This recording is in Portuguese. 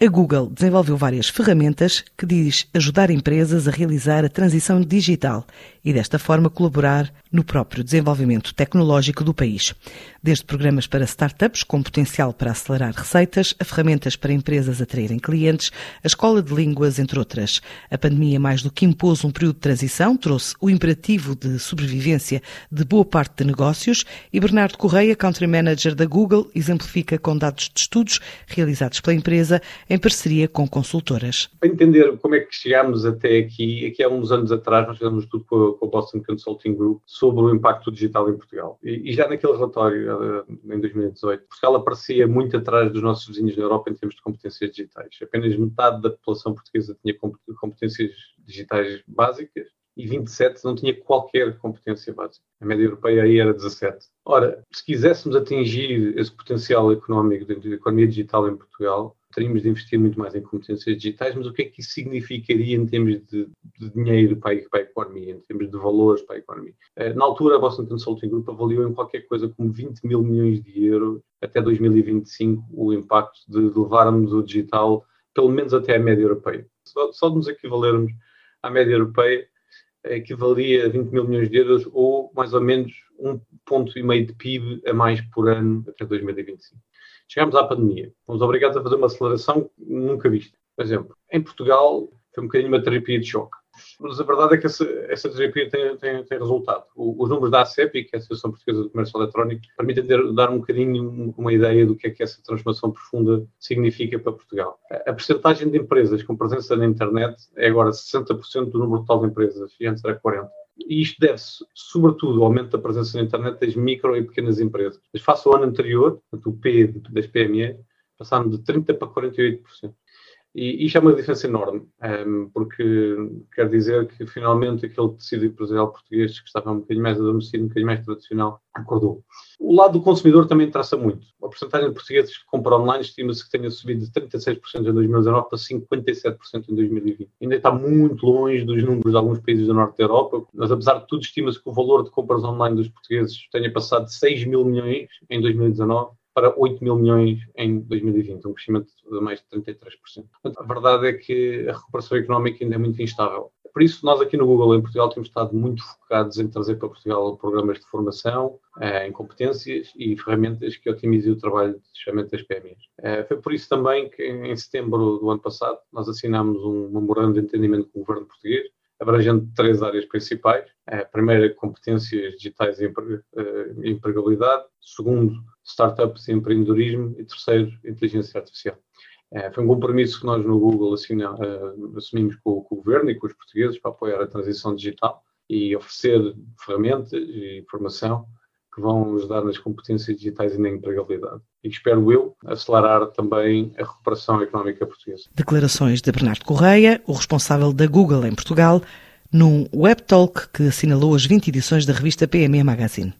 A Google desenvolveu várias ferramentas que diz ajudar empresas a realizar a transição digital e desta forma colaborar no próprio desenvolvimento tecnológico do país. Desde programas para startups com potencial para acelerar receitas, a ferramentas para empresas atraírem clientes, a escola de línguas, entre outras. A pandemia, mais do que impôs um período de transição, trouxe o imperativo de sobrevivência de boa parte de negócios e Bernardo Correia, Country Manager da Google, exemplifica com dados de estudos realizados pela empresa em parceria com consultoras. Para entender como é que chegámos até aqui, aqui há uns anos atrás nós fizemos tudo com a Boston Consulting Group sobre o impacto digital em Portugal. E, e já naquele relatório, uh, em 2018, Portugal aparecia muito atrás dos nossos vizinhos na Europa em termos de competências digitais. Apenas metade da população portuguesa tinha competências digitais básicas e 27 não tinha qualquer competência básica. A média europeia aí era 17. Ora, se quiséssemos atingir esse potencial económico da economia digital em Portugal, teríamos de investir muito mais em competências digitais, mas o que é que isso significaria em termos de, de dinheiro para para a, economia, em termos de valores para a economia? Eh, na altura, a Boston Consulting Group avaliou em qualquer coisa como 20 mil milhões de euros até 2025 o impacto de levarmos o digital pelo menos até a média europeia. Só, só de nos equivalermos à média europeia, equivalia a 20 mil milhões de euros ou mais ou menos um ponto e meio de PIB a mais por ano até 2025. Chegámos à pandemia. Fomos obrigados a fazer uma aceleração nunca vista. Por exemplo, em Portugal foi um bocadinho uma terapia de choque. Mas a verdade é que essa, essa terapia tem, tem, tem resultado. O, os números da ACEP, que é a Associação Portuguesa do Comércio Eletrónico, permitem ter, dar um bocadinho uma ideia do que é que essa transformação profunda significa para Portugal. A, a percentagem de empresas com presença na internet é agora 60% do número total de empresas, e antes era 40%. E isto deve-se, sobretudo, ao aumento da presença na internet das micro e pequenas empresas. Mas face ao ano anterior, o P das PME, passaram de 30% para 48%. E isto é uma diferença enorme, um, ehm, porque quer dizer que finalmente aquele tecido empresarial português que estava um bocadinho mais adormecido, um bocadinho mais tradicional, acordou. O lado do consumidor também traça muito. A porcentagem de portugueses que compram online estima-se que tenha subido de 36% em 2019 para 57% em 2020. Ainda está muito longe dos números de alguns países do norte da Europa, mas apesar de tudo, estima-se que o valor de compras online dos portugueses tenha passado de 6 mil milhões em 2019 para 8 mil milhões em 2020, um crescimento de mais de 33%. Portanto, a verdade é que a recuperação económica ainda é muito instável. Por isso, nós aqui no Google, em Portugal, temos estado muito focados em trazer para Portugal programas de formação, eh, em competências e ferramentas que otimizem o trabalho de fechamento das PMEs. Eh, foi por isso também que, em setembro do ano passado, nós assinámos um memorando de entendimento com o governo português, abrangendo três áreas principais. A primeira, competências digitais e eh, empregabilidade. Segundo, startups empreendedorismo. E terceiro, inteligência artificial. Eh, foi um compromisso que nós no Google assina, eh, assumimos com, com, o governo e com os portugueses para apoiar a transição digital e oferecer ferramentas e informação que vão ajudar nas competências digitais e na empregabilidade. E espero eu acelerar também a recuperação económica portuguesa. Declarações de Bernardo Correia, o responsável da Google em Portugal, num web talk que assinalou as 20 edições da revista PME Magazine.